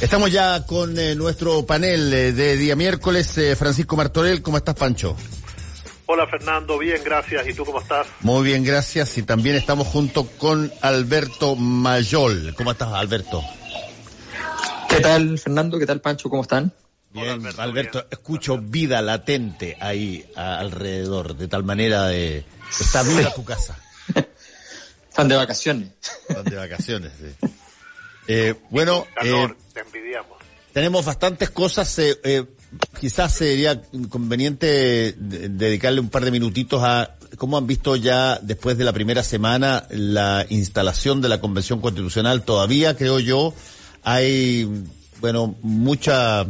Estamos ya con eh, nuestro panel eh, de día miércoles. Eh, Francisco Martorell, ¿cómo estás, Pancho? Hola Fernando, bien, gracias. ¿Y tú cómo estás? Muy bien, gracias. Y también estamos junto con Alberto Mayol. ¿Cómo estás, Alberto? ¿Qué tal, Fernando? ¿Qué tal, Pancho? ¿Cómo están? Bien, Alberto, escucho vida latente ahí a- alrededor, de tal manera de... Está viva tu casa. Están de vacaciones. Están de vacaciones, sí. Eh, bueno, Calor, eh, te envidiamos. tenemos bastantes cosas. eh, eh, quizás sería conveniente de- dedicarle un par de minutitos a cómo han visto ya después de la primera semana la instalación de la Convención Constitucional. Todavía, creo yo, hay, bueno, mucha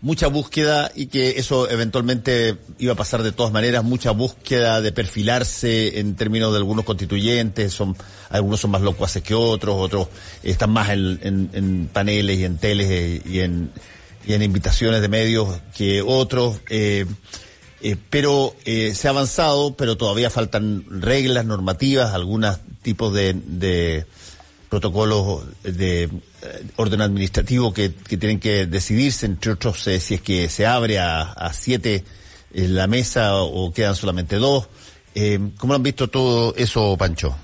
mucha búsqueda y que eso eventualmente iba a pasar de todas maneras, mucha búsqueda de perfilarse en términos de algunos constituyentes, son algunos son más locuaces que otros, otros están más en, en- paneles y en teles eh, y en, invitaciones de medios que otros. eh, eh, pero eh, se ha avanzado, pero todavía faltan reglas normativas, algunos tipos de protocolos de eh, orden administrativo que, tienen que decidirse, entre otros, eh, si es que se abre a, siete la mesa o quedan solamente dos. Eh, ¿Cómo han visto todo eso, Pancho?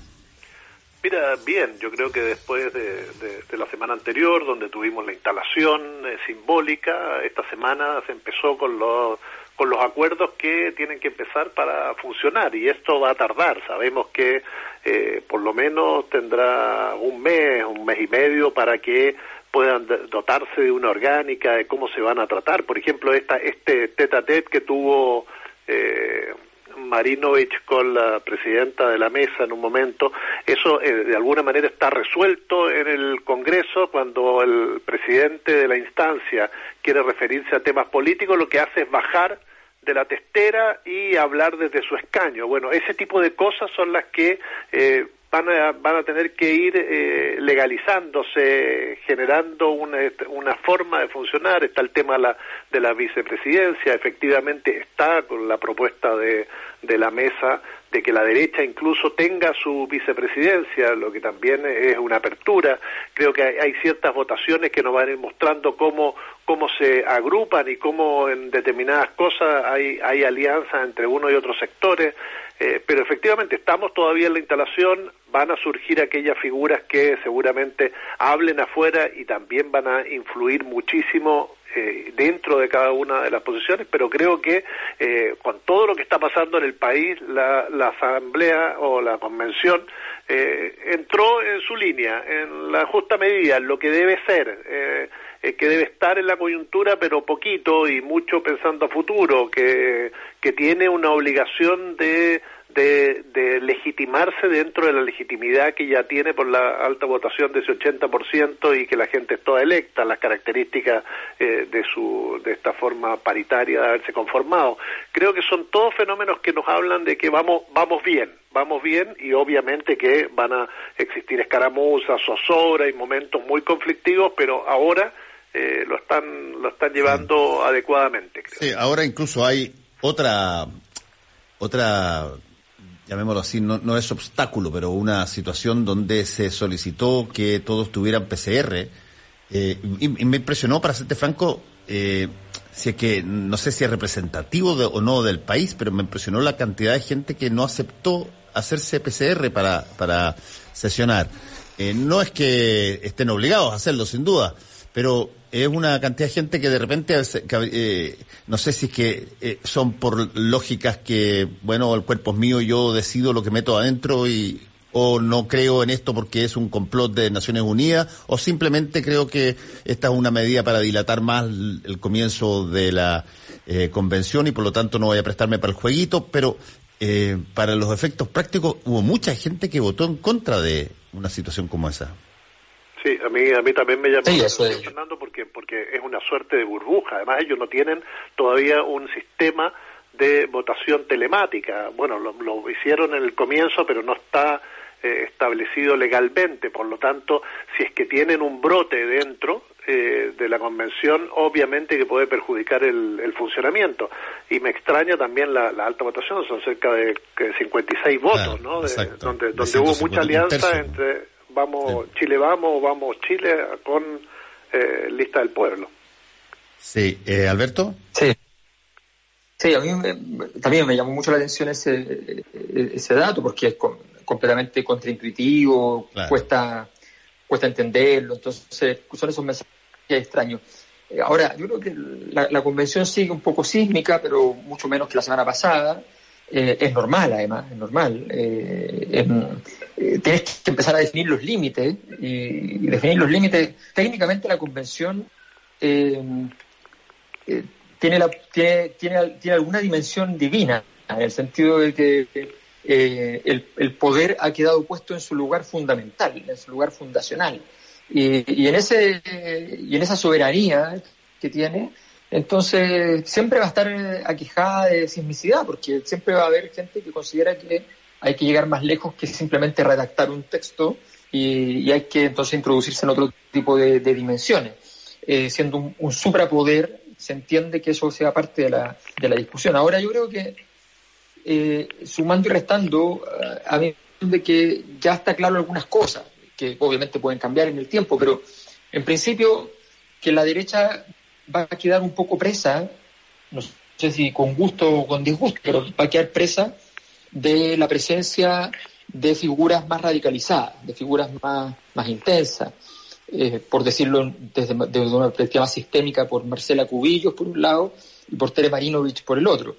Mira, bien, yo creo que después de, de- de la semana anterior, donde tuvimos la instalación eh, simbólica, esta semana se empezó con los, con los acuerdos que tienen que empezar para funcionar y esto va a tardar. Sabemos que eh, por lo menos tendrá un mes, un mes y medio para que puedan dotarse de una orgánica, de cómo se van a tratar. Por ejemplo, esta, este tete a tete que tuvo eh, Marinovich con la presidenta de la mesa en un momento, eso eh, de alguna manera está resuelto en el Congreso cuando el presidente de la instancia quiere referirse a temas políticos, lo que hace es bajar de la testera y hablar desde su escaño. Bueno, ese tipo de cosas son las que eh, van, a, van a tener que ir eh, legalizándose, generando una, una forma de funcionar. Está el tema la, de la vicepresidencia, efectivamente está con la propuesta de, de la mesa de que la derecha incluso tenga su vicepresidencia, lo que también es una apertura. Creo que hay, hay ciertas votaciones que nos van a ir mostrando cómo, cómo se agrupan y cómo en determinadas cosas hay, hay alianzas entre uno y otros sectores. Eh, pero efectivamente estamos todavía en la instalación, van a surgir aquellas figuras que seguramente hablen afuera y también van a influir muchísimo eh, dentro de cada una de las posiciones, pero creo que eh, con todo lo que está pasando en el país, la, la asamblea o la convención eh, entró en su línea, en la justa medida, en lo que debe ser. Que debe estar en la coyuntura, pero poquito y mucho pensando a futuro, que, que tiene una obligación de, de, de legitimarse dentro de la legitimidad que ya tiene por la alta votación de ese 80% y que la gente es toda electa, las características eh, de, su, de esta forma paritaria de haberse conformado. Creo que son todos fenómenos que nos hablan de que vamos, vamos bien, vamos bien y obviamente que van a existir escaramuzas, zozobra y momentos muy conflictivos, pero ahora eh, lo están lo están llevando adecuadamente. Sí, ahora incluso hay otra, otra, llamémoslo así, no, no es obstáculo, pero una situación donde se solicitó que todos tuvieran PCR. Eh, y, y me impresionó, para serte franco, eh, si es que no sé si es representativo de- o no del país, pero me impresionó la cantidad de gente que no aceptó hacerse PCR para, para sesionar. Eh, no es que estén obligados a hacerlo, sin duda, pero es una cantidad de gente que de repente, eh, no sé si es que eh, son por lógicas que, bueno, el cuerpo es mío, yo decido lo que meto adentro y o no creo en esto porque es un complot de Naciones Unidas, o simplemente creo que esta es una medida para dilatar más el, el comienzo de la eh, convención y por lo tanto no voy a prestarme para el jueguito, pero eh, para los efectos prácticos hubo mucha gente que votó en contra de una situación como esa. Sí, a mí, a mí también me llama Sí, es. Fernando, porque, porque es una suerte de burbuja. Además, ellos no tienen todavía un sistema de votación telemática. Bueno, lo, lo hicieron en el comienzo, pero no está eh, establecido legalmente. Por lo tanto, si es que tienen un brote dentro eh, de la convención, obviamente que puede perjudicar el, el funcionamiento. Y me extraña también la, la alta votación, son cerca de que 56 votos, Claro, ¿no? De- donde De donde hubo 150, mucha alianza entre vamos Chile vamos, vamos Chile con eh, lista del pueblo. Sí, eh, Alberto. Sí. Sí, a mí me- también me llamó mucho la atención ese, ese dato porque es com- completamente contraintuitivo, Claro. cuesta, cuesta entenderlo, entonces son esos mensajes extraños. Eh, Ahora, yo creo que la, la convención sigue un poco sísmica, pero mucho menos que la semana pasada. Eh, es normal, además, es normal. Eh, em, eh, tienes que empezar a definir los límites y, definir los límites. Técnicamente la convención eh, eh, tiene, la, tiene, tiene, tiene alguna dimensión divina, en el sentido de que eh, el, el poder ha quedado puesto en su lugar fundamental, en su lugar fundacional. Y, y en ese y en esa soberanía que tiene, entonces siempre va a estar aquejada de sismicidad, porque siempre va a haber gente que considera que hay que llegar más lejos que simplemente redactar un texto y, y hay que entonces introducirse en otro tipo de, dimensiones. Eh, siendo un, un suprapoder, se entiende que eso sea parte de la, de la discusión. Ahora yo creo que eh, sumando y restando, eh, a mí de que ya está claro algunas cosas, que obviamente pueden cambiar en el tiempo, pero en principio que la derecha va a quedar un poco presa, no sé si con gusto o con disgusto, pero va a quedar presa de la presencia de figuras más radicalizadas, de figuras más, más intensas, eh, por decirlo desde, desde una perspectiva más sistémica, por Marcela Cubillos por un lado y por Tere Marinovich por el otro.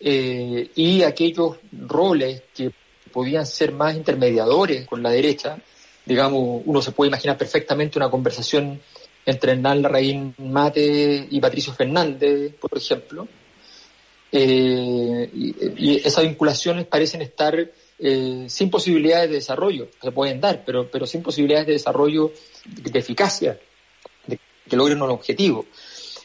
Eh, y aquellos roles que podían ser más intermediadores con la derecha, digamos, uno se puede imaginar perfectamente una conversación entre Hernán Larraín Mate y Patricio Fernández, por ejemplo, eh, y, esas vinculaciones parecen estar eh, sin posibilidades de desarrollo, se pueden dar, pero, pero sin posibilidades de desarrollo de, eficacia, de que logren un objetivo.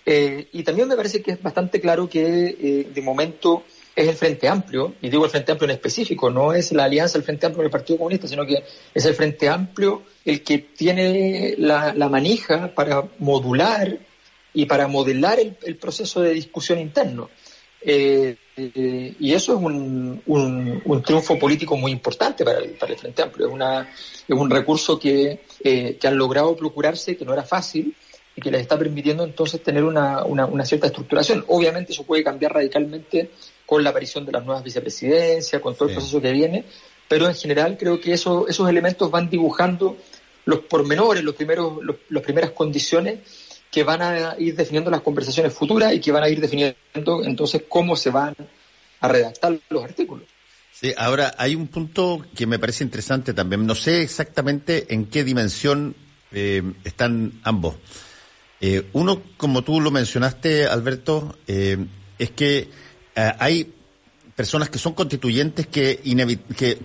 Eh, y también me parece que es bastante claro que de momento es el Frente Amplio, y digo el Frente Amplio en específico, no es la alianza del Frente Amplio con el Partido Comunista, sino que es el Frente Amplio el que tiene la, manija para modular y para modelar el, el proceso de discusión interno. Eh, eh, y eso es un, un, un, triunfo político muy importante para el, para el Frente Amplio. Es, una, es un recurso que, eh, que han logrado procurarse, que no era fácil, y que les está permitiendo entonces tener una, una, una, cierta estructuración. Obviamente eso puede cambiar radicalmente con la aparición de las nuevas vicepresidencias, con todo sí. el proceso que viene, pero en general creo que eso, esos elementos van dibujando los pormenores, los primeros, los, las primeras condiciones que van a ir definiendo las conversaciones futuras y que van a ir definiendo entonces cómo se van a redactar los artículos. Sí, ahora hay un punto que me parece interesante también. No sé exactamente en qué dimensión eh, están ambos. Eh, uno, como tú lo mencionaste, Alberto, eh, es que hay personas que son constituyentes que,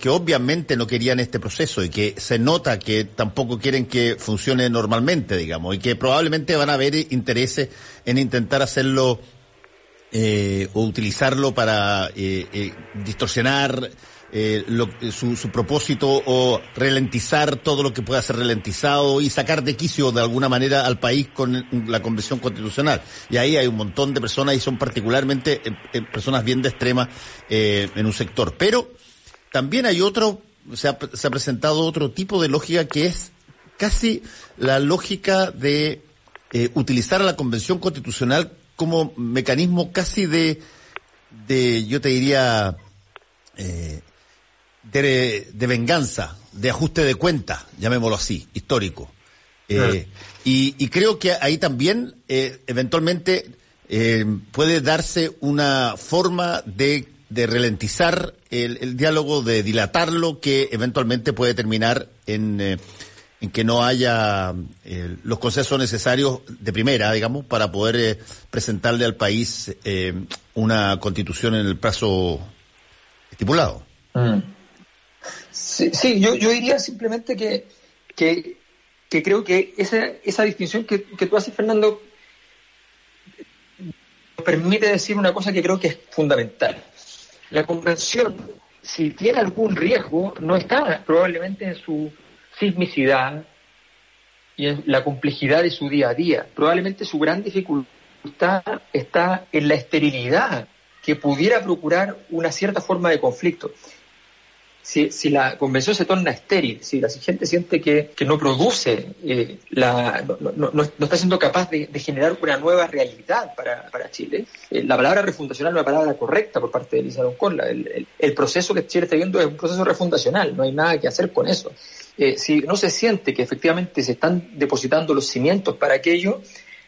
que, obviamente no querían este proceso y que se nota que tampoco quieren que funcione normalmente, digamos, y que probablemente van a haber intereses en intentar hacerlo eh, o utilizarlo para eh, eh, distorsionar lo, su, su, propósito o ralentizar todo lo que pueda ser ralentizado y sacar de quicio de alguna manera al país con la convención constitucional. Y ahí hay un montón de personas y son particularmente eh, personas bien de extrema eh, en un sector. Pero también hay otro, se ha, se ha presentado otro tipo de lógica que es casi la lógica de eh, utilizar a la convención constitucional como mecanismo casi de, de yo te diría, eh, de, de, venganza, de ajuste de cuentas, llamémoslo así, histórico. Eh, y, y, creo que ahí también, eh, eventualmente, eh, puede darse una forma de, de ralentizar el, el, diálogo, de dilatarlo, que eventualmente puede terminar en, en que no haya los consensos necesarios de primera, digamos, para poder presentarle al país una constitución en el plazo estipulado. Mm. Sí, sí yo, yo, diría simplemente que, que, creo que esa, esa distinción que, que tú haces, Fernando, permite decir una cosa que creo que es fundamental. La convención, si tiene algún riesgo, no está probablemente en su sismicidad y en la complejidad de su día a día. Probablemente su gran dificultad está en la esterilidad que pudiera procurar una cierta forma de conflicto si, si la convención se torna estéril, si la gente siente que, que no produce, eh, la, no, no, no, está siendo capaz de, generar una nueva realidad para, para Chile, eh, la palabra refundacional no es una palabra correcta por parte de Elisa Conla. El, el, el, proceso que Chile está viendo es un proceso refundacional, no hay nada que hacer con eso. Eh, si no se siente que efectivamente se están depositando los cimientos para aquello,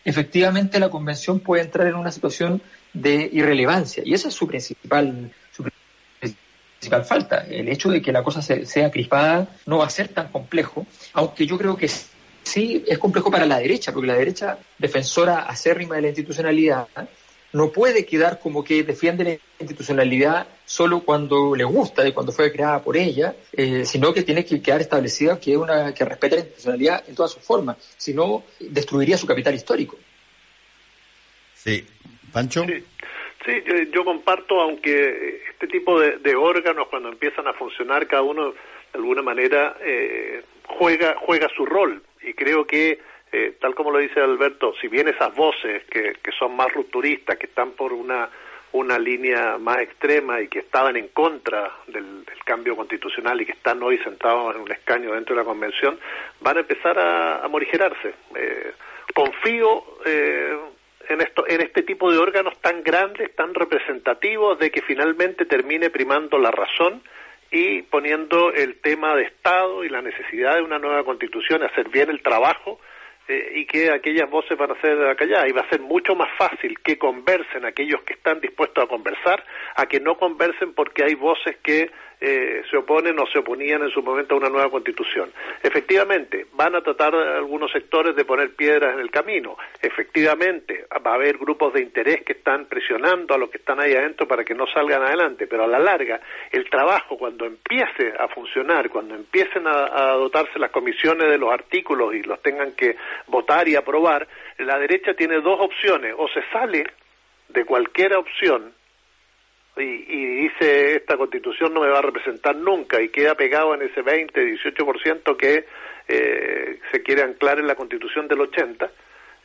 efectivamente la convención puede entrar en una situación de irrelevancia y esa es su principal principal falta. El hecho de que la cosa sea crispada no va a ser tan complejo, aunque yo creo que sí es complejo para la derecha, porque la derecha defensora acérrima de la institucionalidad no puede quedar como que defiende la institucionalidad solo cuando le gusta y cuando fue creada por ella, eh, sino que tiene que quedar establecida que una que respete la institucionalidad en todas sus formas, si no destruiría su capital histórico. Sí, Pancho. Sí. Sí, yo, yo, comparto, aunque este tipo de, de, órganos cuando empiezan a funcionar, cada uno de alguna manera eh, juega, juega su rol. Y creo que, eh, tal como lo dice Alberto, si bien esas voces que, que son más rupturistas, que están por una, una línea más extrema y que estaban en contra del, del, cambio constitucional y que están hoy sentados en un escaño dentro de la convención, van a empezar a, a morigerarse. Eh, confío eh, en, esto, en este tipo de órganos tan grandes, tan representativos, de que finalmente termine primando la razón y poniendo el tema de Estado y la necesidad de una nueva constitución, hacer bien el trabajo eh, y que aquellas voces van a ser acalladas. Y va a ser mucho más fácil que conversen aquellos que están dispuestos a conversar a que no conversen porque hay voces que eh, se oponen o se oponían en su momento a una nueva constitución. Efectivamente, van a tratar algunos sectores de poner piedras en el camino. Efectivamente, va a haber grupos de interés que están presionando a los que están ahí adentro para que no salgan adelante, pero a la larga, el trabajo, cuando empiece a funcionar, cuando empiecen a, a dotarse las comisiones de los artículos y los tengan que votar y aprobar, la derecha tiene dos opciones, o se sale de cualquier opción y, y, dice esta constitución no me va a representar nunca y queda pegado en ese 20, 18% que eh, se quiere anclar en la constitución del 80,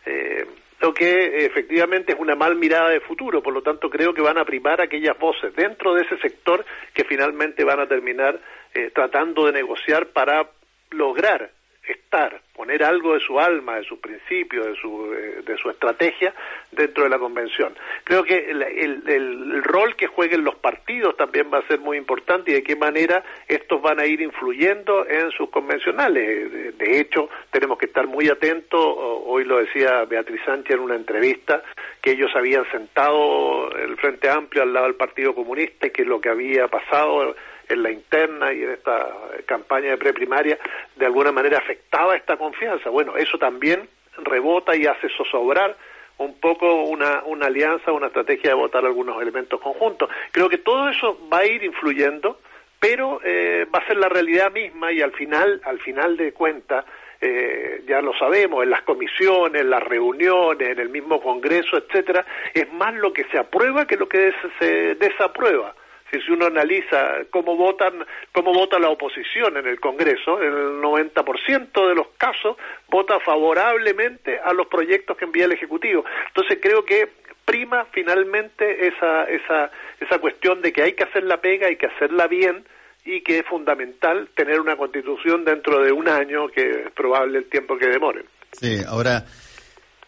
eh, lo que efectivamente es una mal mirada de futuro, por lo tanto creo que van a primar aquellas voces dentro de ese sector que finalmente van a terminar eh, tratando de negociar para lograr estar, poner algo de su alma, de sus principios, de su, eh, de su estrategia dentro de la convención. Creo que el, el, el, rol que jueguen los partidos también va a ser muy importante y de qué manera estos van a ir influyendo en sus convencionales. De, de hecho, tenemos que estar muy atentos, hoy lo decía Beatriz Sánchez en una entrevista, que ellos habían sentado el Frente Amplio al lado del Partido Comunista y que lo que había pasado en la interna y en esta campaña de preprimaria de alguna manera afectaba esta confianza. Bueno, eso también rebota y hace zozobrar un poco una, una alianza, una estrategia de votar algunos elementos conjuntos. Creo que todo eso va a ir influyendo, pero eh, va a ser la realidad misma y al final, al final de cuentas, eh, ya lo sabemos, en las comisiones, en las reuniones, en el mismo Congreso, etcétera, es más lo que se aprueba que lo que se desaprueba que si uno analiza cómo votan, cómo vota la oposición en el Congreso, en el 90% de los casos vota favorablemente a los proyectos que envía el Ejecutivo. Entonces creo que prima finalmente esa, esa, esa cuestión de que hay que hacer la pega, hay que hacerla bien y que es fundamental tener una constitución dentro de un año, que es probable el tiempo que demore. Sí, ahora...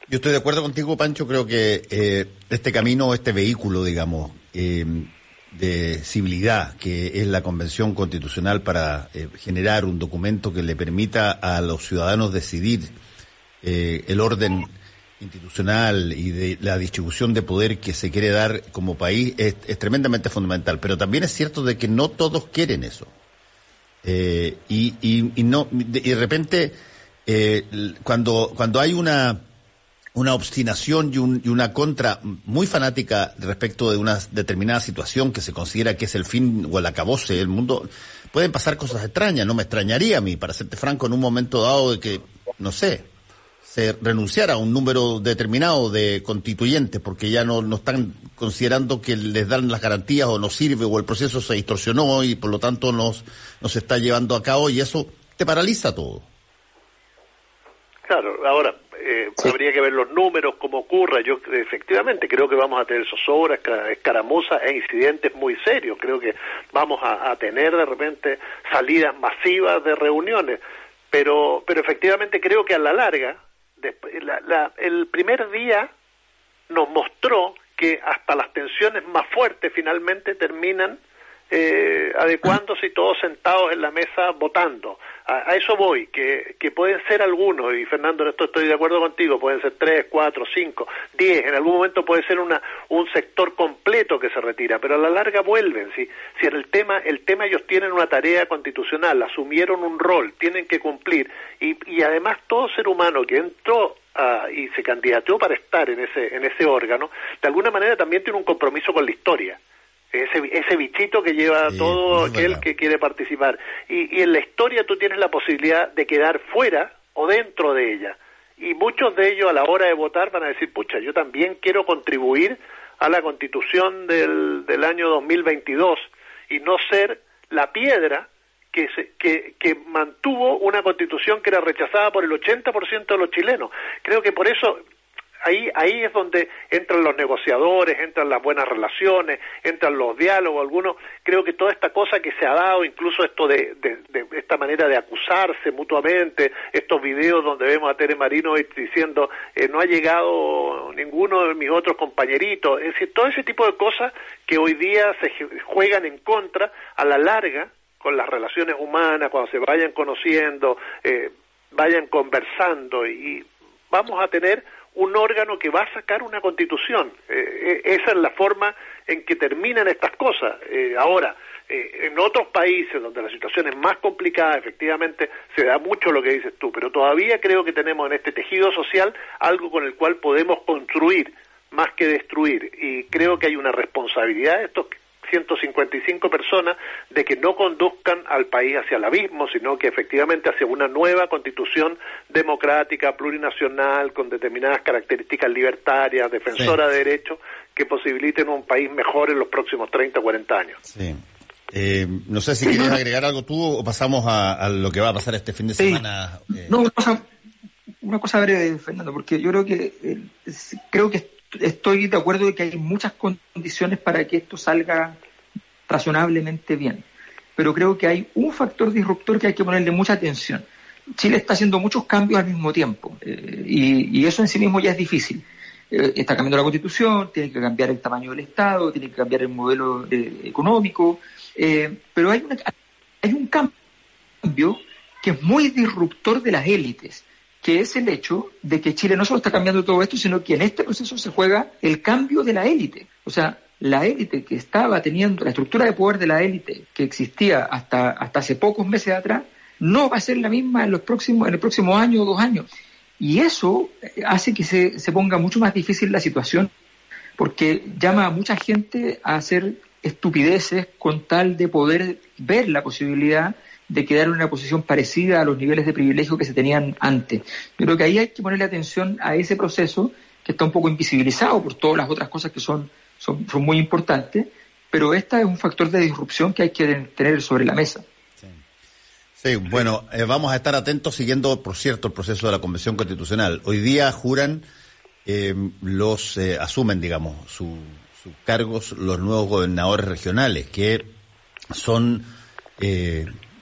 Yo estoy de acuerdo contigo, Pancho. Creo que eh, este camino, este vehículo, digamos, eh, de civilidad, que es la Convención Constitucional para eh, generar un documento que le permita a los ciudadanos decidir eh, el orden institucional y de la distribución de poder que se quiere dar como país es, tremendamente fundamental. Pero también es cierto de que no todos quieren eso. Eh, y, y, y, no, y de repente, cuando, cuando hay una una obstinación y, un, y, una contra muy fanática respecto de una determinada situación que se considera que es el fin o el acabose del mundo, pueden pasar cosas extrañas. No me extrañaría a mí, para serte franco, en un momento dado de que no sé, se renunciara a un número determinado de constituyentes porque ya no, no están considerando que les dan las garantías o no sirve o el proceso se distorsionó y por lo tanto nos, nos está llevando a cabo y eso te paraliza todo. Claro, ahora eh, habría que ver los números, cómo ocurra. Yo efectivamente creo que vamos a tener zozobras, escaramuzas e incidentes muy serios. Creo que vamos a, tener de repente salidas masivas de reuniones. Pero, pero efectivamente creo que a la larga, el primer día nos mostró que hasta las tensiones más fuertes finalmente terminan eh, adecuándose todos sentados en la mesa votando. A, eso voy, que, que pueden ser algunos, y Fernando, en esto estoy de acuerdo contigo, pueden ser tres, cuatro, cinco, diez, en algún momento puede ser una, un sector completo que se retira, pero a la larga vuelven, si, si en el tema, el tema ellos tienen una tarea constitucional, asumieron un rol, tienen que cumplir, y, y además todo ser humano que entró y se candidateó para estar en ese, en ese órgano, de alguna manera también tiene un compromiso con la historia ese, ese bichito que lleva todo aquel que quiere participar. Y, y en la historia tú tienes la posibilidad de quedar fuera o dentro de ella. Y muchos de ellos a la hora de votar van a decir, pucha, yo también quiero contribuir a la constitución del, del año 2022 y no ser la piedra que, se, que, que mantuvo una constitución que era rechazada por el 80% de los chilenos. Creo que por eso ahí, ahí es donde entran los negociadores, entran las buenas relaciones, entran los diálogos, algunos, creo que toda esta cosa que se ha dado, incluso esto de, de, esta manera de acusarse mutuamente, estos videos donde vemos a Tere Marino diciendo eh, no ha llegado ninguno de mis otros compañeritos, es decir, todo ese tipo de cosas que hoy día se juegan en contra, a la larga, con las relaciones humanas, cuando se vayan conociendo, eh, vayan conversando y vamos a tener un órgano que va a sacar una constitución. Eh, eh, esa es la forma en que terminan estas cosas. Eh, ahora, en otros países donde la situación es más complicada, efectivamente se da mucho lo que dices tú, pero todavía creo que tenemos en este tejido social algo con el cual podemos construir más que destruir. Y creo que hay una responsabilidad de estos 155 personas de que no conduzcan al país hacia el abismo, sino que efectivamente hacia una nueva constitución democrática, plurinacional, con determinadas características libertarias, defensora de derechos, que posibiliten un país mejor en los próximos 30 o 40 años. Sí. Eh, no sé si quieres agregar algo tú o pasamos a, lo que va a pasar este fin de semana. Eh. No, una cosa, breve, Fernando, porque yo creo que eh, creo que estoy de acuerdo de que hay muchas condiciones para que esto salga razonablemente bien. Pero creo que hay un factor disruptor que hay que ponerle mucha atención. Chile está haciendo muchos cambios al mismo tiempo eh, y, eso en sí mismo ya es difícil. Eh, está cambiando la constitución, tiene que cambiar el tamaño del Estado, tiene que cambiar el modelo eh, económico, pero hay, hay un cambio que es muy disruptor de las élites que es el hecho de que Chile no solo está cambiando todo esto, sino que en este proceso se juega el cambio de la élite. O sea, la élite que estaba teniendo, la estructura de poder de la élite que existía hasta, hasta hace pocos meses atrás, no va a ser la misma en, los próximos, en el próximo año o dos años. Y eso hace que se, se ponga mucho más difícil la situación, porque llama a mucha gente a hacer estupideces con tal de poder ver la posibilidad de quedar en una posición parecida a los niveles de privilegio que se tenían antes. Yo creo que ahí hay que ponerle atención a ese proceso que está un poco invisibilizado por todas las otras cosas que son, son, muy importantes, pero este es un factor de disrupción que hay que tener sobre la mesa. Sí, bueno, eh, vamos a estar atentos siguiendo, por cierto, el proceso de la Convención Constitucional. Hoy día juran, eh, los eh, asumen, digamos, sus cargos los nuevos gobernadores regionales, que son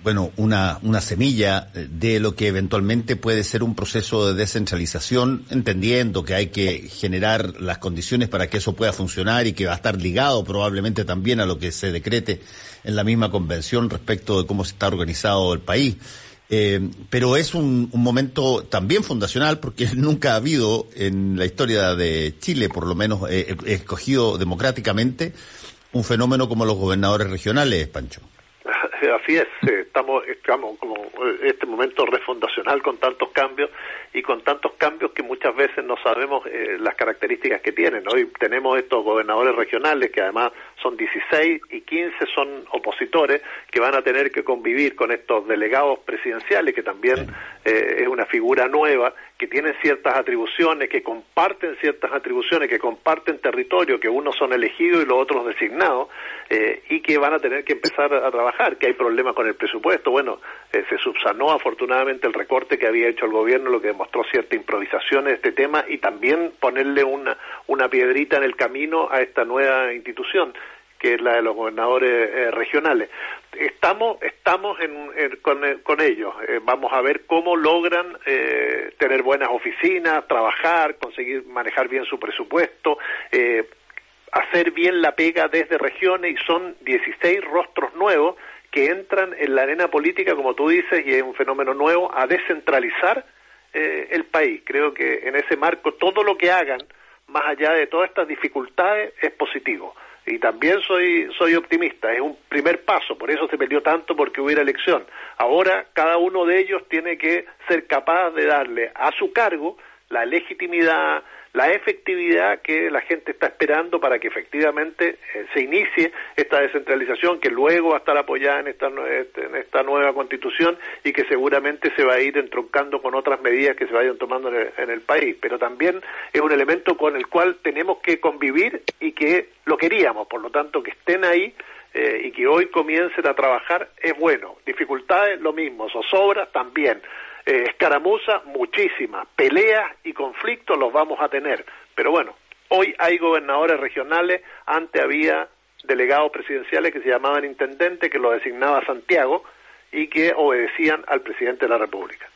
bueno, una, una semilla de lo que eventualmente puede ser un proceso de descentralización, entendiendo que hay que generar las condiciones para que eso pueda funcionar y que va a estar ligado probablemente también a lo que se decrete en la misma convención respecto de cómo se está organizado el país. Eh, pero es un, un, momento también fundacional porque nunca ha habido en la historia de Chile, por lo menos eh, escogido democráticamente, un fenómeno como los gobernadores regionales, Pancho. Así es. Estamos, estamos como este momento refundacional con tantos cambios y con tantos cambios que muchas veces no sabemos eh, las características que tienen. Hoy tenemos estos gobernadores regionales que además son 16 y 15 son opositores que van a tener que convivir con estos delegados presidenciales que también eh, es una figura nueva que tienen ciertas atribuciones, que comparten ciertas atribuciones, que comparten territorio, que unos son elegidos y los otros designados, eh, y que van a tener que empezar a, trabajar, que hay problemas con el presupuesto. Bueno, eh, se subsanó afortunadamente el recorte que había hecho el gobierno, lo que demostró cierta improvisación en este tema y también ponerle una, una piedrita en el camino a esta nueva institución que es la de los gobernadores eh, regionales. Estamos, estamos en, con, ellos. Eh, vamos a ver cómo logran eh, tener buenas oficinas, trabajar, conseguir manejar bien su presupuesto, hacer bien la pega desde regiones y son 16 rostros nuevos que entran en la arena política, como tú dices, y es un fenómeno nuevo, a descentralizar el país. Creo que en ese marco todo lo que hagan, más allá de todas estas dificultades, es positivo y también soy soy optimista es un primer paso por eso se peleó tanto porque hubiera elección. Ahora cada uno de ellos tiene que ser capaz de darle a su cargo la legitimidad la efectividad que la gente está esperando para que efectivamente eh, se inicie esta descentralización que luego va a estar apoyada en esta, este, en esta nueva constitución y que seguramente se va a ir entroncando con otras medidas que se vayan tomando en el, país. Pero también es un elemento con el cual tenemos que convivir y que lo queríamos, por lo tanto que estén ahí eh, y que hoy comiencen a trabajar es bueno. Dificultades, lo mismo, zozobras también eh, escaramuza muchísimas, peleas y conflictos los vamos a tener. Pero bueno, hoy hay gobernadores regionales, antes había delegados presidenciales que se llamaban intendentes, que lo designaba Santiago y que obedecían al presidente de la República.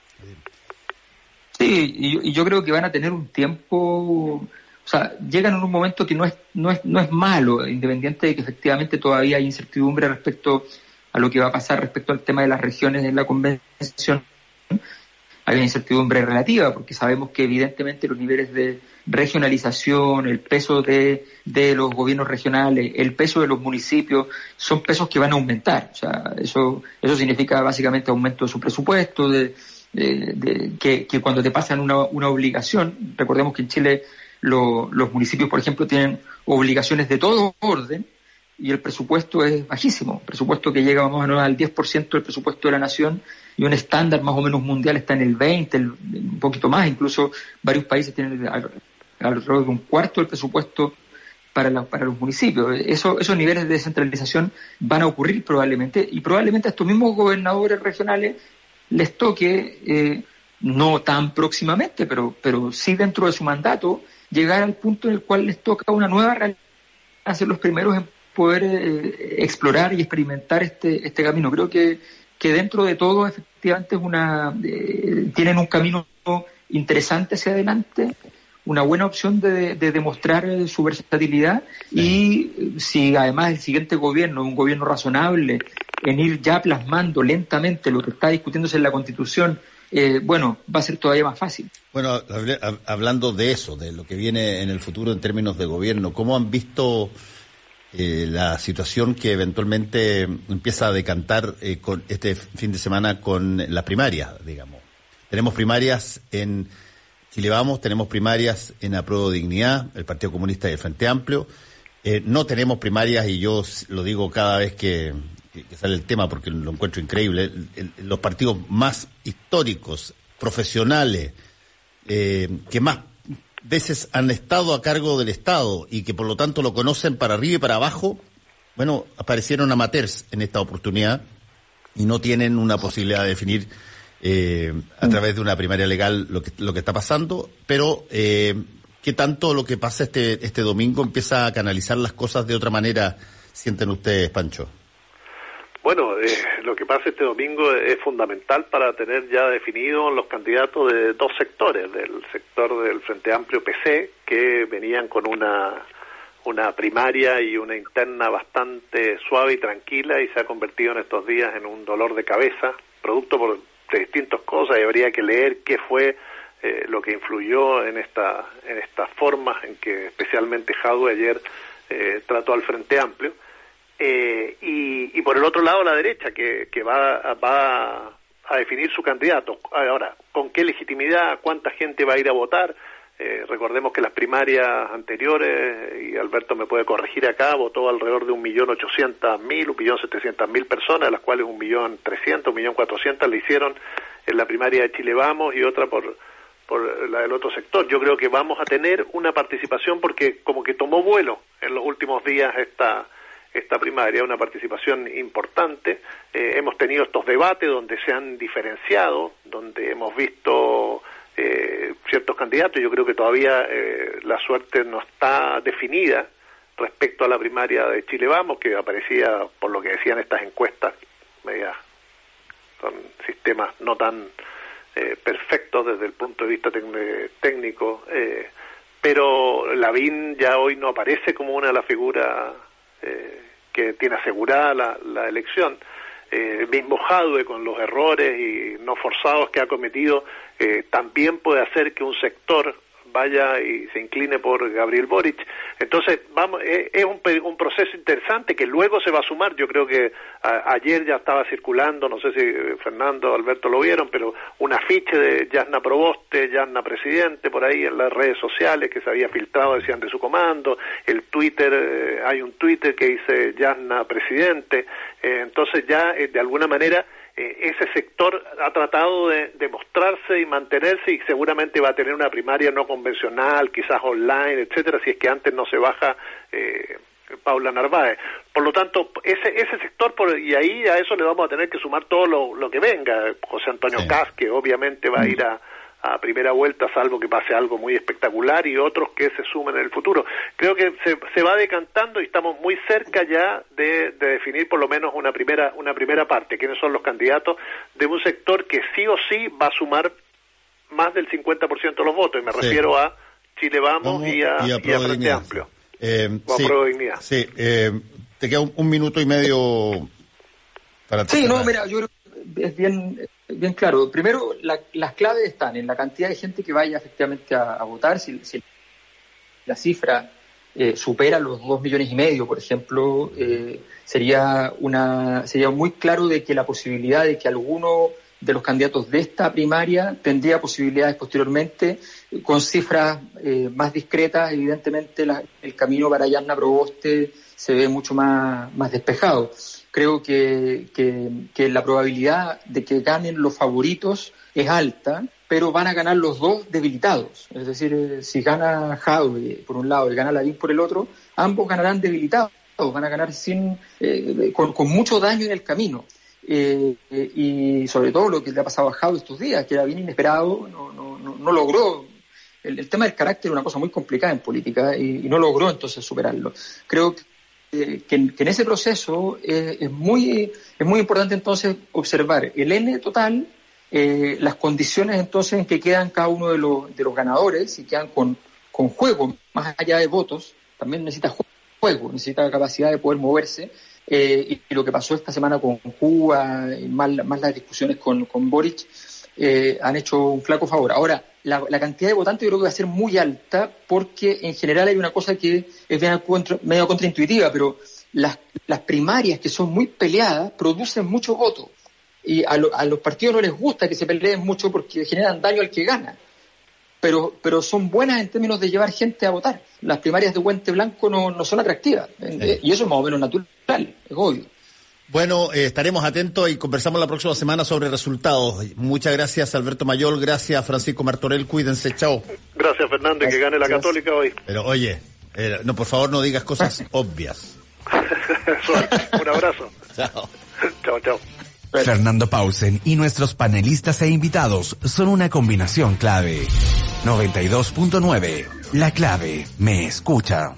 Sí, y yo, creo que van a tener un tiempo, o sea, llegan en un momento que no es, no es, no es malo, independiente de que efectivamente todavía hay incertidumbre respecto a lo que va a pasar respecto al tema de las regiones en la convención hay una incertidumbre relativa, porque sabemos que evidentemente los niveles de regionalización, el peso de, los gobiernos regionales, el peso de los municipios, son pesos que van a aumentar. O sea, eso, eso significa básicamente aumento de su presupuesto, de, que, cuando te pasan una, una obligación, recordemos que en Chile los municipios, por ejemplo, tienen obligaciones de todo orden, y el presupuesto es bajísimo, presupuesto que llega más o menos al 10% del presupuesto de la nación y un estándar más o menos mundial está en el 20, un poquito más, incluso varios países tienen alrededor de un cuarto del presupuesto para, para los municipios. Eso, esos niveles de descentralización van a ocurrir probablemente y probablemente a estos mismos gobernadores regionales les toque, eh, no tan próximamente, pero, pero sí dentro de su mandato, llegar al punto en el cual les toca una nueva realidad, ser los primeros en poder eh, explorar y experimentar este, este camino. Creo que, que dentro de todo efectivamente es una, eh, tienen un camino interesante hacia adelante, una buena opción de, de demostrar eh, su versatilidad y si además el siguiente gobierno es un gobierno razonable en ir ya plasmando lentamente lo que está discutiéndose en la Constitución, bueno, va a ser todavía más fácil. Bueno, hablando de eso, de lo que viene en el futuro en términos de gobierno, ¿cómo han visto eh, la situación que eventualmente empieza a decantar eh, con este fin de semana con las primarias, digamos. Tenemos primarias en Chile Vamos, tenemos primarias en Apruebo Dignidad, el Partido Comunista y el Frente Amplio. Eh, no tenemos primarias, y yo lo digo cada vez que, sale el tema porque lo encuentro increíble, los partidos más históricos, profesionales, que más veces han estado a cargo del Estado y que por lo tanto lo conocen para arriba y para abajo, bueno, aparecieron amateurs en esta oportunidad y no tienen una posibilidad de definir eh, a través de una primaria legal lo que, lo que está pasando, pero eh, ¿qué tanto lo que pasa este, este domingo empieza a canalizar las cosas de otra manera, sienten ustedes, Pancho? Bueno, eh, lo que pasa este domingo es fundamental para tener ya definidos los candidatos de dos sectores, del sector del Frente Amplio PC, que venían con una, una primaria y una interna bastante suave y tranquila y se ha convertido en estos días en un dolor de cabeza, producto por, de distintas cosas y habría que leer qué fue eh, lo que influyó en esta, en esta forma en que especialmente Jadwe ayer eh, trató al Frente Amplio Eh, y, por el otro lado la derecha, que, que va, va a definir su candidato. Ahora, ¿con qué legitimidad? ¿Cuánta gente va a ir a votar? Eh, recordemos que las primarias anteriores, y Alberto me puede corregir acá, votó alrededor de un millón ochocientas mil, un millón setecientas mil personas, de las cuales un millón trescientos, un millón cuatrocientas le hicieron en la primaria de Chile Vamos y otra por, por la del otro sector. Yo creo que vamos a tener una participación porque como que tomó vuelo en los últimos días esta esta primaria, una participación importante. Eh, hemos tenido estos debates donde se han diferenciado, donde hemos visto eh, ciertos candidatos. Yo creo que todavía eh, la suerte no está definida respecto a la primaria de Chile Vamos, que aparecía, por lo que decían estas encuestas, media, con sistemas no tan eh, perfectos desde el punto de vista técnico, pero Lavín ya hoy no aparece como una de las figuras eh, que tiene asegurada la, la elección. Eh, mismo Jadwe con los errores y no forzados que ha cometido, eh, también puede hacer que un sector vaya y se incline por Gabriel Boric. Entonces, vamos, eh, es, un, un, proceso interesante que luego se va a sumar. Yo creo que ayer ya estaba circulando, no sé si eh, Fernando, Alberto lo vieron, pero un afiche de Yasna Proboste, Yasna Presidente, por ahí en las redes sociales que se había filtrado, decían de su comando. El Twitter, eh, hay un Twitter que dice Yasna Presidente. entonces ya, de alguna manera, eh, ese sector ha tratado de, mostrarse y mantenerse y seguramente va a tener una primaria no convencional, quizás online, etcétera, si es que antes no se baja eh, Paula Narváez. Por lo tanto, ese, ese sector, por, y ahí a eso le vamos a tener que sumar todo lo, que venga. José Antonio Cas, que obviamente va a ir a, a primera vuelta, salvo que pase algo muy espectacular, y otros que se sumen en el futuro. Creo que se, se va decantando y estamos muy cerca ya de, definir por lo menos una primera, una primera parte, quiénes son los candidatos de un sector que sí o sí va a sumar más del 50% de los votos, y me refiero a Chile Vamos, y, a, Frente Amplio. Eh, sí, eh, te queda un, minuto y medio para... Sí, no, mira, yo creo que es bien bien claro. Primero, las claves están en la cantidad de gente que vaya efectivamente a, votar. Si, la cifra eh, supera los dos millones y medio, por ejemplo, eh, sería una sería muy claro de que la posibilidad de que alguno de los candidatos de esta primaria tendría posibilidades posteriormente con cifras eh, más discretas. Evidentemente, el camino para Yarna Proboste se ve mucho más, más despejado creo que, que, la probabilidad de que ganen los favoritos es alta, pero van a ganar los dos debilitados. Es decir, eh, si gana Jadwe por un lado y gana Lavín por el otro, ambos ganarán debilitados, van a ganar sin, eh, con, mucho daño en el camino. Eh, y sobre todo lo que le ha pasado a Jadwe estos días, que era bien inesperado, no, no, no, logró. El, tema del carácter es una cosa muy complicada en política y, no logró entonces superarlo. Creo que que, en ese proceso eh, es, muy, es muy importante entonces observar el N total, eh, las condiciones entonces en que quedan cada uno de los, de los ganadores y quedan con, con juego, más allá de votos, también necesita juego, necesita capacidad de poder moverse. Eh, y, lo que pasó esta semana con Cuba, más, más las discusiones con, con Boric, han hecho un flaco favor. Ahora, la, cantidad de votantes yo creo que va a ser muy alta porque en general hay una cosa que es medio contraintuitiva, pero las, las primarias que son muy peleadas producen mucho voto. Y a, los partidos no les gusta que se peleen mucho porque generan daño al que gana. Pero, pero son buenas en términos de llevar gente a votar. Las primarias de Puente Blanco no, no son atractivas. Y eso es más o menos natural, es obvio. Bueno, eh, estaremos atentos y conversamos la próxima semana sobre resultados. Muchas gracias, Alberto Mayol. Gracias, Francisco Martorell. Cuídense. Chao. Gracias, Fernández. Que gane la Católica hoy. Pero oye, eh, no, por favor, no digas cosas obvias. Un abrazo. chao. Chao, chao. Fernando Pausen y nuestros panelistas e invitados son una combinación clave. 92.9. La clave me escucha.